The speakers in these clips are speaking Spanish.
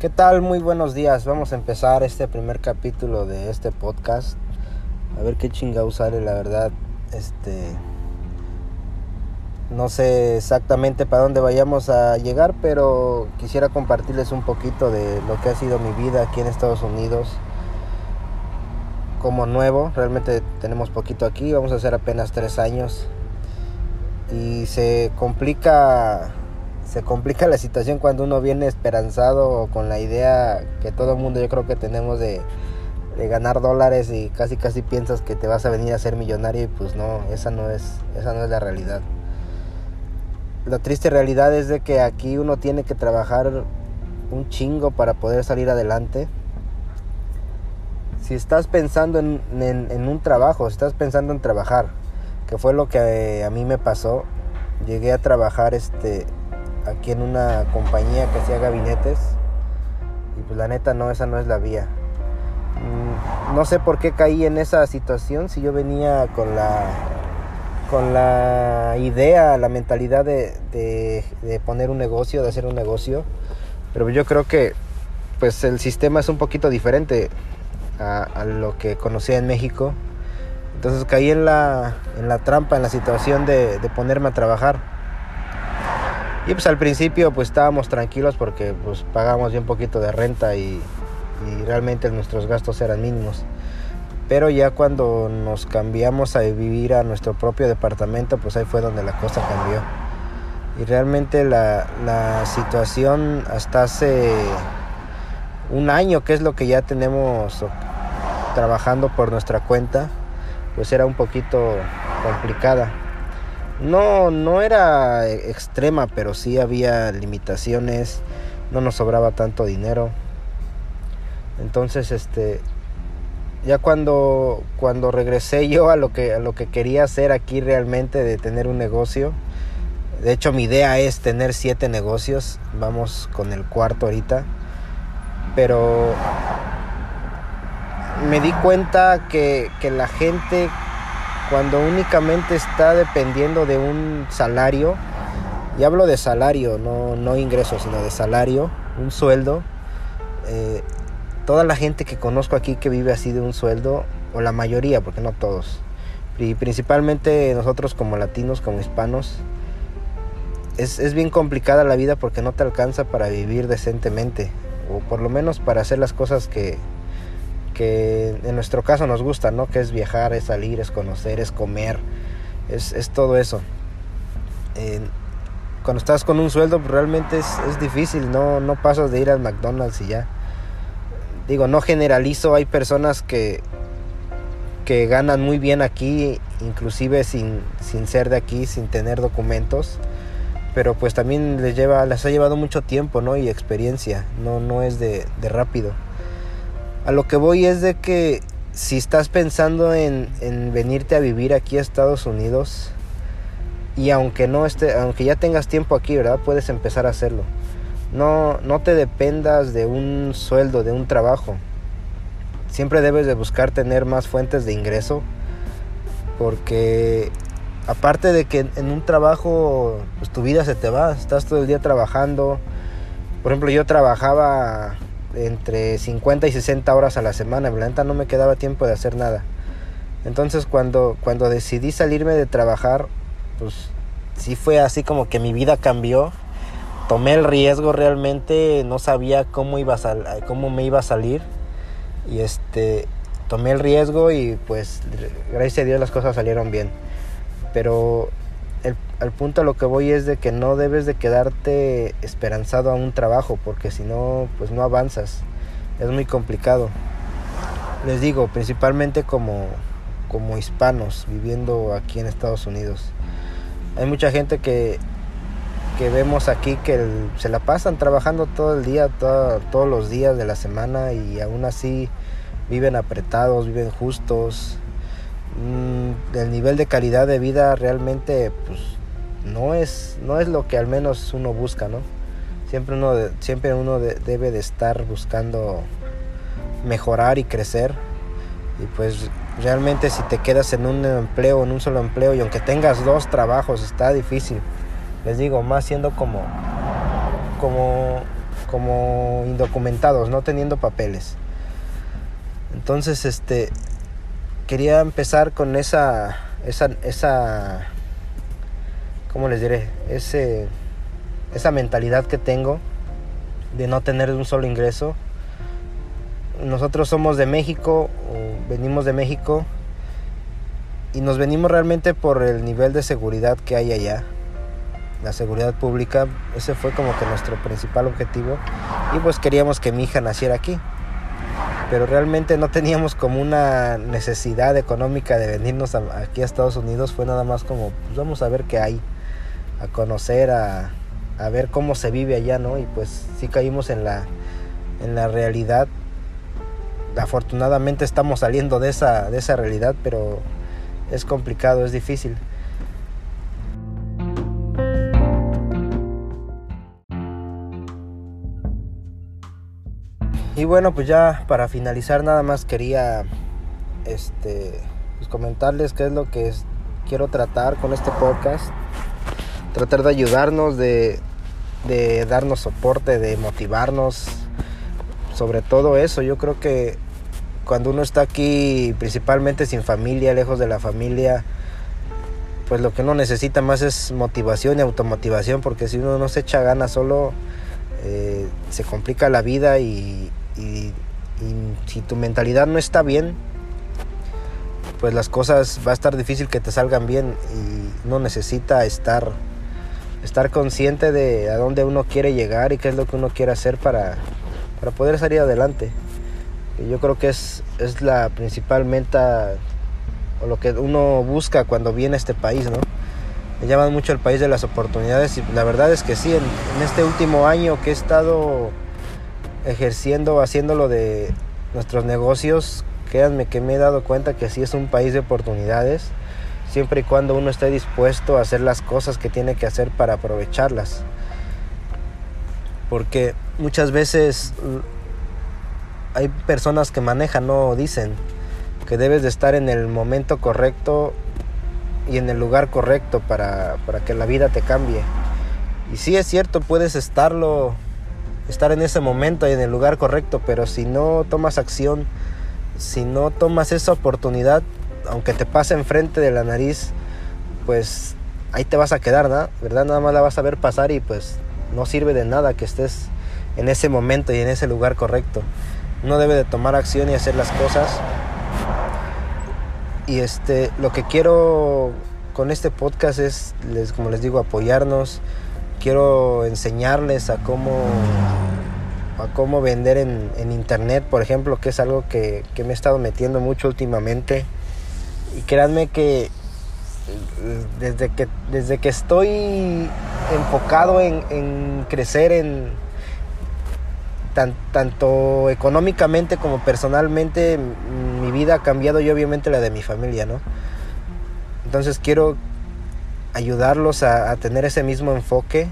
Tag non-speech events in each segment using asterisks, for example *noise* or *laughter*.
¿Qué tal? Muy buenos días. Vamos a empezar este primer capítulo de este podcast. A ver qué chinga sale, la verdad. Este. No sé exactamente para dónde vayamos a llegar, pero quisiera compartirles un poquito de lo que ha sido mi vida aquí en Estados Unidos. Como nuevo, realmente tenemos poquito aquí, vamos a hacer apenas tres años. Y se complica se complica la situación cuando uno viene esperanzado con la idea que todo el mundo yo creo que tenemos de, ganar dólares y casi casi piensas que te vas a venir a ser millonario y pues no, esa no es, esa no es la realidad. La triste realidad es de que aquí uno tiene que trabajar un chingo para poder salir adelante. Si estás pensando en, en un trabajo, si estás pensando en trabajar, que fue lo que a mí me pasó, llegué a trabajar este aquí en una compañía que hacía gabinetes. Y pues la neta no, esa no es la vía. Mm, no sé por qué caí en esa situación si yo venía con la con la idea, la mentalidad de, de, poner un negocio, de hacer un negocio. Pero yo creo que pues el sistema es un poquito diferente a, lo que conocía en México. Entonces caí en la, en la trampa, en la situación de, de ponerme a trabajar. Y pues al principio pues estábamos tranquilos porque pues pagábamos bien poquito de renta y, realmente nuestros gastos eran mínimos. Pero ya cuando nos cambiamos a vivir a nuestro propio departamento, pues ahí fue donde la cosa cambió. Y realmente la, la situación hasta hace un año, que es lo que ya tenemos trabajando por nuestra cuenta, pues era un poquito complicada. No, no era extrema, pero sí había limitaciones, no nos sobraba tanto dinero. Entonces, este, ya cuando, cuando regresé *laughs* yo a lo que a lo que quería hacer aquí realmente de tener un negocio, de hecho mi idea es tener siete negocios, vamos con el cuarto ahorita, pero me di cuenta que, que la gente cuando únicamente está dependiendo de un salario, y hablo de salario, no, no ingreso, sino de salario, un sueldo, eh, toda la gente que conozco aquí que vive así de un sueldo, o la mayoría, porque no todos, y principalmente nosotros como latinos, como hispanos, es, es bien complicada la vida porque no te alcanza para vivir decentemente, o por lo menos para hacer las cosas que, en nuestro caso nos gusta, ¿no? Que es viajar, es salir, es conocer, es comer, es, todo eso. cuando estás con un sueldo pues, realmente es, difícil, no, no pasas de ir al McDonald's y ya. Digo, no generalizo, hay personas que, que ganan muy bien aquí, inclusive sin, sin ser de aquí, sin tener documentos pero pues también les lleva les ha llevado mucho tiempo no y experiencia no no es de rápido a lo que voy es de que si estás pensando en, venirte a vivir aquí a Estados Unidos y aunque no esté, aunque ya tengas tiempo aquí, ¿verdad? Puedes empezar a hacerlo. No, no te dependas de un sueldo, de un trabajo. Siempre debes de buscar tener más fuentes de ingreso porque aparte de que en un trabajo pues tu vida se te va, estás todo el día trabajando. Por ejemplo, yo trabajaba entre 50 y 60 horas a la semana. La neta no me quedaba tiempo de hacer nada. Entonces cuando, cuando decidí salirme de trabajar, pues sí fue así como que mi vida cambió. Tomé el riesgo realmente, no sabía cómo, iba cómo me iba a salir. Y este, tomé el riesgo y pues gracias a Dios las cosas salieron bien. Pero al punto a lo que voy es de que no debes de quedarte esperanzado a un trabajo porque si no pues no avanzas. Es muy complicado. Les digo principalmente como como hispanos viviendo aquí en Estados Unidos. Hay mucha gente que que vemos aquí que se la pasan trabajando todo el día todos los días de la semana y aún así viven apretados viven justos. Mm, el nivel de calidad de vida realmente pues no es, no es lo que al menos uno busca, ¿no? Siempre uno, siempre uno debe de estar buscando mejorar y crecer. Y pues realmente si te quedas en un empleo, en un solo empleo, y aunque tengas dos trabajos, está difícil. Les digo, más siendo como, como, como indocumentados, no teniendo papeles. Entonces, este, quería empezar con esa, esa, esa, ¿cómo les diré? Esa mentalidad que tengo de no tener un solo ingreso. Nosotros somos de México, venimos de México y nos venimos realmente por el nivel de seguridad que hay allá. La seguridad pública, ese fue como que nuestro principal objetivo y pues queríamos que mi hija naciera aquí. Pero realmente no teníamos como una necesidad económica de venirnos aquí a Estados Unidos, fue nada más como, pues vamos a ver qué hay, a conocer, a, a ver cómo se vive allá, ¿no? Y pues sí caímos en la, en la realidad. Afortunadamente estamos saliendo de esa, de esa realidad, pero es complicado, es difícil. Y bueno, pues ya para finalizar nada más quería este pues comentarles qué es lo que quiero tratar con este podcast. Tratar de ayudarnos, de, de darnos soporte, de motivarnos, sobre todo eso. Yo creo que cuando uno está aquí, principalmente sin familia, lejos de la familia, pues lo que uno necesita más es motivación y automotivación, porque si uno no se echa ganas solo, eh, se complica la vida y, y, si tu mentalidad no está bien, pues las cosas va a estar difícil que te salgan bien y uno necesita estar estar consciente de a dónde uno quiere llegar y qué es lo que uno quiere hacer para, para poder salir adelante. Y yo creo que es, es la principal meta o lo que uno busca cuando viene a este país, ¿no? Me llama mucho el país de las oportunidades y la verdad es que sí, en, en este último año que he estado ejerciendo, haciéndolo de nuestros negocios, créanme que me he dado cuenta que sí es un país de oportunidades siempre y cuando uno esté dispuesto a hacer las cosas que tiene que hacer para aprovecharlas. Porque muchas veces hay personas que manejan, no dicen que debes de estar en el momento correcto y en el lugar correcto para, para que la vida te cambie. Y sí es cierto, puedes estarlo, estar en ese momento y en el lugar correcto, pero si no tomas acción, si no tomas esa oportunidad, aunque te pase enfrente de la nariz, pues ahí te vas a quedar, ¿no? ¿verdad? Nada más la vas a ver pasar y pues no sirve de nada que estés en ese momento y en ese lugar correcto. Uno debe de tomar acción y hacer las cosas. Y este, lo que quiero con este podcast es, como les digo, apoyarnos. Quiero enseñarles a cómo, a cómo vender en, internet, por ejemplo, que es algo que, que me he estado metiendo mucho últimamente. Y créanme que desde que, desde que estoy enfocado en, crecer en tanto económicamente como personalmente, mi vida ha cambiado y obviamente la de mi familia, ¿no? Entonces quiero ayudarlos a, tener ese mismo enfoque,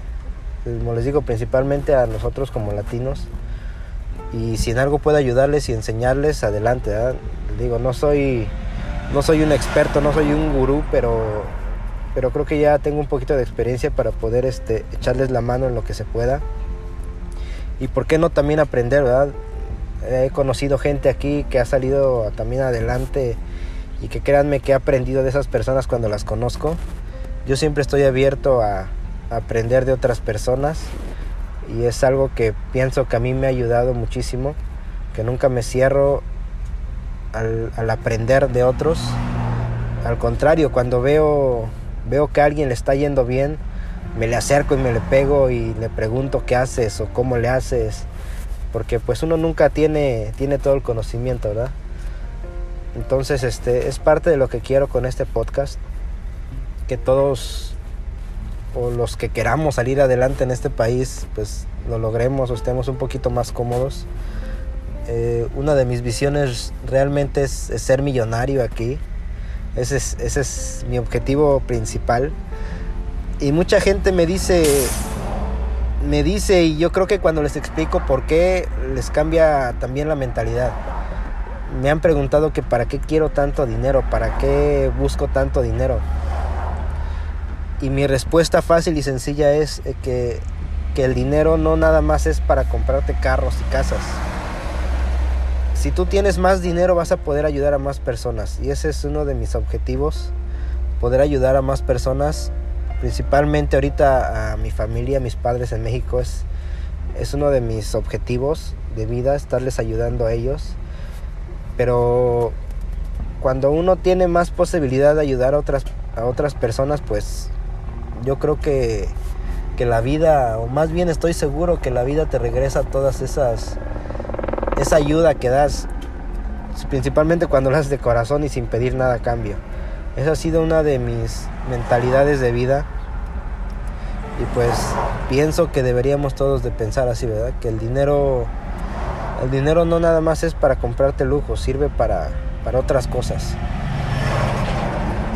como les digo, principalmente a nosotros como latinos. Y si en algo puedo ayudarles y enseñarles, adelante. Digo, no soy no soy un experto, no soy un gurú, pero, pero creo que ya tengo un poquito de experiencia para poder este, echarles la mano en lo que se pueda. Y por qué no también aprender, ¿verdad? He conocido gente aquí que ha salido también adelante y que créanme que he aprendido de esas personas cuando las conozco. Yo siempre estoy abierto a, a aprender de otras personas y es algo que pienso que a mí me ha ayudado muchísimo, que nunca me cierro al, aprender de otros. Al contrario, cuando veo, veo que a alguien le está yendo bien, me le acerco y me le pego y le pregunto qué haces o cómo le haces. Porque pues uno nunca tiene, tiene todo el conocimiento, ¿verdad? Entonces, este es parte de lo que quiero con este podcast. Que todos o los que queramos salir adelante en este país, pues lo logremos o estemos un poquito más cómodos. Eh, una de mis visiones realmente es, ser millonario aquí. Ese es, mi objetivo principal. Y mucha gente me dice, me dice, y yo creo que cuando les explico por qué, les cambia también la mentalidad. Me han preguntado que para qué quiero tanto dinero, para qué busco tanto dinero. Y mi respuesta fácil y sencilla es que que el dinero no nada más es para comprarte carros y casas. Si tú tienes más dinero vas a poder ayudar a más personas y ese es uno de mis objetivos, poder ayudar a más personas, principalmente ahorita a mi familia, a mis padres en México es, es uno de mis objetivos de vida, estarles ayudando a ellos. Pero cuando uno tiene más posibilidad de ayudar a otras, a otras personas, pues yo creo que, que la vida, o más bien estoy seguro que la vida te regresa todas esas, esa ayuda que das, principalmente cuando lo haces de corazón y sin pedir nada a cambio. Esa ha sido una de mis mentalidades de vida y pues pienso que deberíamos todos de pensar así, ¿verdad? Que el dinero, el dinero no nada más es para comprarte lujo, sirve para, para otras cosas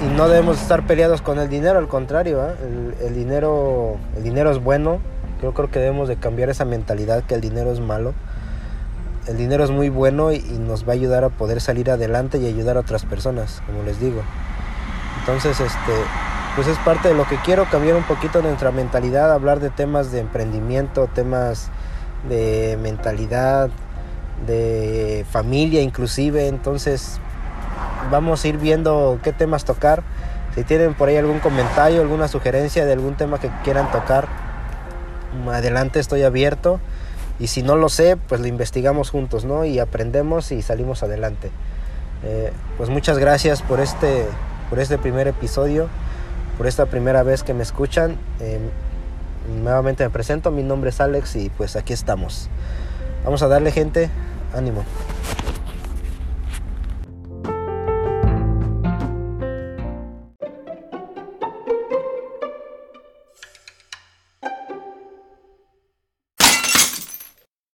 y no debemos estar peleados con el dinero, al contrario, ¿eh? el, dinero, el dinero es bueno. Yo creo que debemos de cambiar esa mentalidad que el dinero es malo. El dinero es muy bueno y, nos va a ayudar a poder salir adelante y ayudar a otras personas, como les digo. Entonces, este, pues es parte de lo que quiero cambiar un poquito nuestra mentalidad, hablar de temas de emprendimiento, temas de mentalidad, de familia inclusive. Entonces, vamos a ir viendo qué temas tocar. Si tienen por ahí algún comentario, alguna sugerencia de algún tema que quieran tocar, adelante estoy abierto. Y si no lo sé, pues lo investigamos juntos, ¿no? Y aprendemos y salimos adelante. Eh, pues muchas gracias por este, por este primer episodio, por esta primera vez que me escuchan. Eh, nuevamente me presento, mi nombre es Alex y pues aquí estamos. Vamos a darle gente, ánimo.